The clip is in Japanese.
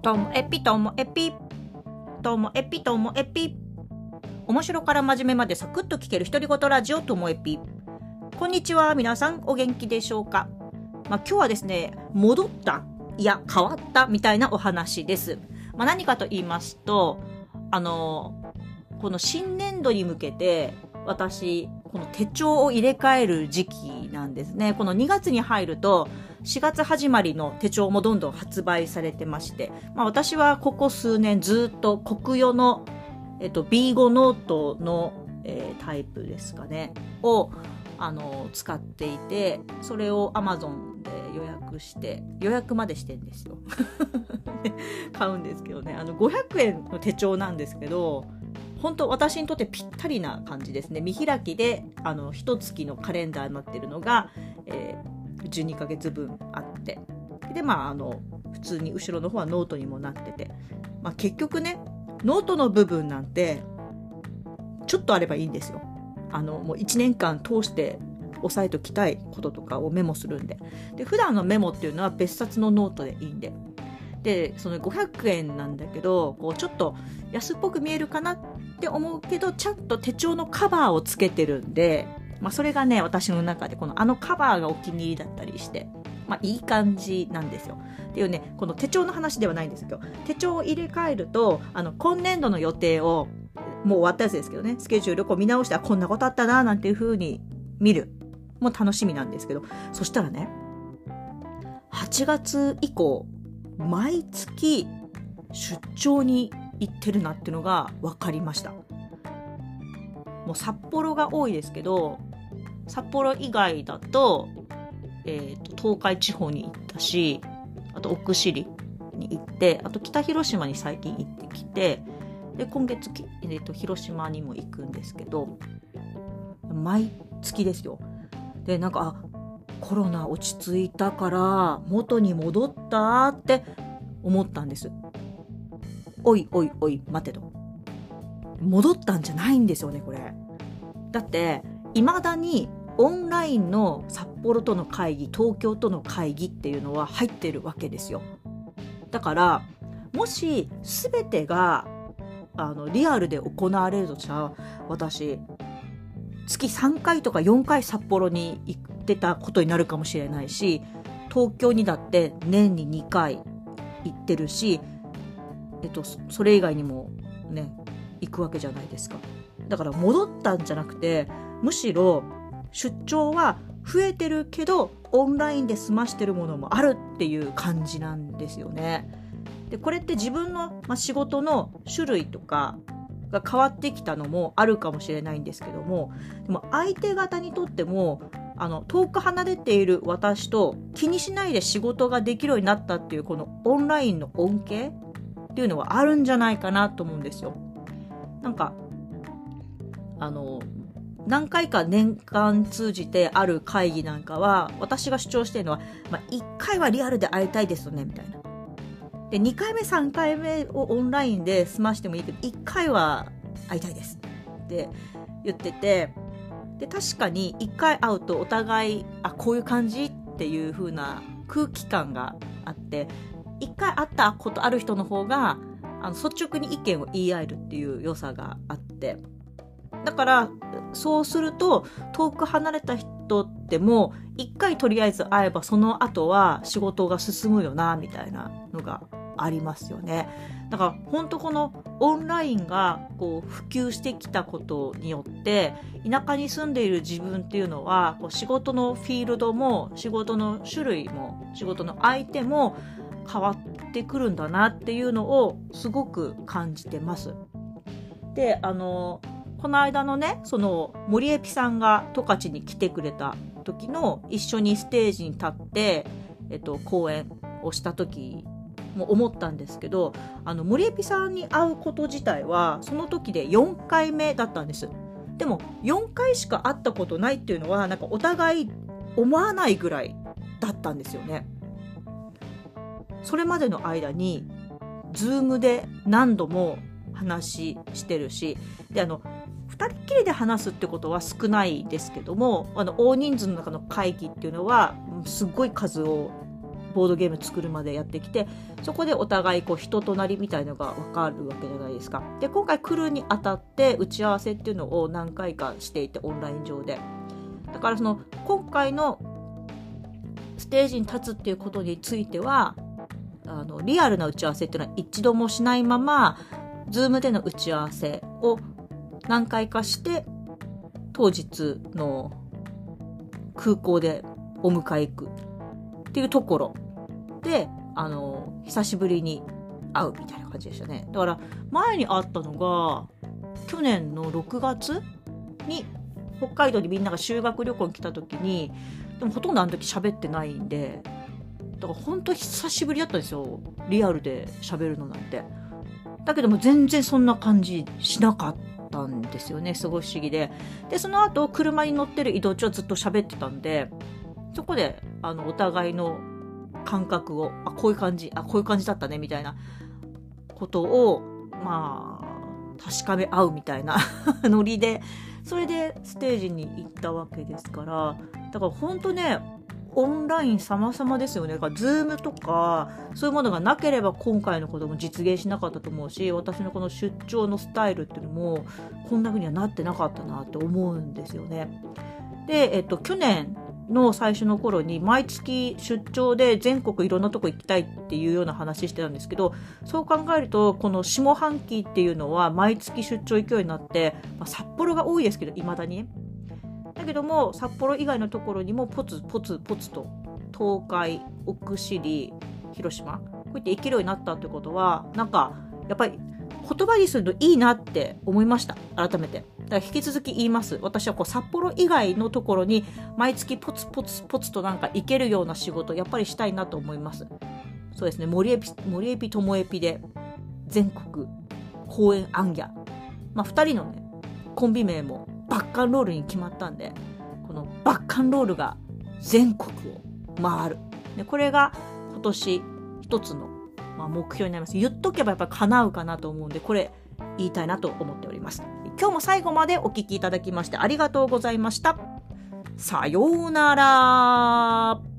ともえぴともえぴともえぴともえぴ面白から真面目までサクッと聞ける独り言ラジオともえぴこんにちは皆さんお元気でしょうか、まあ、今日はですね戻ったいや変わったみたいなお話です、まあ、何かと言いますとあのこの新年度に向けて私この手帳を入れ替える時期なんですね。この2月に入ると4月始まりの手帳もどんどん発売されてまして、まあ、私はここ数年ずっと国用の、えっと、B5 ノートの、えー、タイプですかねをあの使っていてそれを Amazon で予約して予約までしてんですよ。買うんですけどね。あの500円の手帳なんですけど本当私にとってぴったりな感じですね。見開きであの一月のカレンダーになってるのが、えー12ヶ月分あって。でまああの普通に後ろの方はノートにもなってて、まあ、結局ねノートの部分なんてちょっとあればいいんですよ。あのもう1年間通して押さえときたいこととかをメモするんで。で普段のメモっていうのは別冊のノートでいいんで。でその500円なんだけどこうちょっと安っぽく見えるかなって思うけどちゃんと手帳のカバーをつけてるんでまあ、それがね、私の中で、このあのカバーがお気に入りだったりして、まあ、いい感じなんですよ。っていうね、この手帳の話ではないんですけど、手帳を入れ替えると、あの、今年度の予定を、もう終わったやつですけどね、スケジュールを見直して、あ、こんなことあったな、なんていう風に見る。もう楽しみなんですけど、そしたらね、8月以降、毎月出張に行ってるなっていうのが分かりました。もう札幌が多いですけど札幌以外だと,、えーと、東海地方に行ったしあと奥尻に行ってあと北広島に最近行ってきてで今月、えーと、広島にも行くんですけど毎月ですよ。でなんかあコロナ落ち着いたから元に戻ったって思ったんです。おいおいおい待てと。戻ったんじゃないんですよねこれ。だっていまだにオンラインの札幌との会議東京との会議っていうのは入ってるわけですよだからもし全てがあのリアルで行われるとしたら私月3回とか4回札幌に行ってたことになるかもしれないし東京にだって年に2回行ってるし、えっと、それ以外にもね行くわけじゃないですか。だから戻ったんじゃなくてむしろ出張は増えてるけどオンラインで済ましてるものもあるっていう感じなんですよね。でこれって自分の、まあ、仕事の種類とかが変わってきたのもあるかもしれないんですけどもでも相手方にとってもあの遠く離れている私と気にしないで仕事ができるようになったっていうこのオンラインの恩恵っていうのはあるんじゃないかなと思うんですよ。なんかあの何回か年間通じてある会議なんかは私が主張してるのは、まあ、1回はリアルで会いたいですよねみたいな。で2回目3回目をオンラインで済ましてもいいけど1回は会いたいですって言っててで確かに1回会うとお互いあこういう感じっていう風な空気感があって一回会ったことある人の方があの率直に意見を言い合えるっていう良さがあって。だからそうすると遠く離れた人っても一回とりあえず会えばその後は仕事が進むよなみたいなのがありますよね。だから本当このオンラインがこう普及してきたことによって田舎に住んでいる自分っていうのはこう仕事のフィールドも仕事の種類も仕事の相手も変わってくるんだなっていうのをすごく感じてます。であのこの間のねその森エピさんが十勝に来てくれた時の一緒にステージに立って、えっと、講演をした時も思ったんですけどあの森エピさんに会うこと自体はその時で4回目だったんです。でも4回しか会ったことないっていうのはなんかお互い思わないぐらいだったんですよね。それまでの間に Zoom で何度も話してるしであの2人っきりで話すってことは少ないですけどもあの大人数の中の会議っていうのはすっごい数をボードゲーム作るまでやってきてそこでお互いこう人となりみたいのが分かるわけじゃないですか。で今回来るにあたって打ち合わせっていうのを何回かしていてオンライン上で。だからその今回のステージに立つっていうことについてはあのリアルな打ち合わせっていうのは一度もしないまま Zoom での打ち合わせを何回かして当日の空港でお迎え行く。っていうところで、あの、久しぶりに会うみたいな感じでしたね。だから前に会ったのが、去年の6月に北海道にみんなが修学旅行に来た時に、でもほとんどあの時喋ってないんで、だから本当久しぶりだったんですよ。リアルで喋るのなんて。だけども全然そんな感じしなかったんですよね。すごい不思議で。で、その後車に乗ってる移動中はずっと喋ってたんで、そこで、あの、お互いの感覚を、あ、こういう感じ、あ、こういう感じだったね、みたいなことを、まあ、確かめ合うみたいな ノリで、それでステージに行ったわけですから、だから本当ね、オンライン様々ですよね。だから、ズームとか、そういうものがなければ今回のことも実現しなかったと思うし、私のこの出張のスタイルっていうのも、こんな風にはなってなかったなって思うんですよね。で、えっと、去年の最初の頃に毎月出張で全国いろんなとこ行きたいっていうような話してたんですけどそう考えるとこの下半期っていうのは毎月出張行くようになって、まあ、札幌が多いですけどいまだに。だけども札幌以外のところにもポツポツポツと東海奥尻広島こうやって行けるようになったってことはなんかやっぱり言葉にするといいなって思いました改めて。だから引き続き言います。私はこう札幌以外のところに毎月ポツポツポツとなんか行けるような仕事やっぱりしたいなと思います。そうですね。森エピ森エピともエピで全国公演アンギャ。まあ2人のねコンビ名もバッカンロールに決まったんでこのバッカンロールが全国を回る。でこれが今年一つのまあ、目標になります。言っとけばやっぱ叶うかなと思うんで、これ言いたいなと思っております。今日も最後までお聴きいただきましてありがとうございました。さようなら。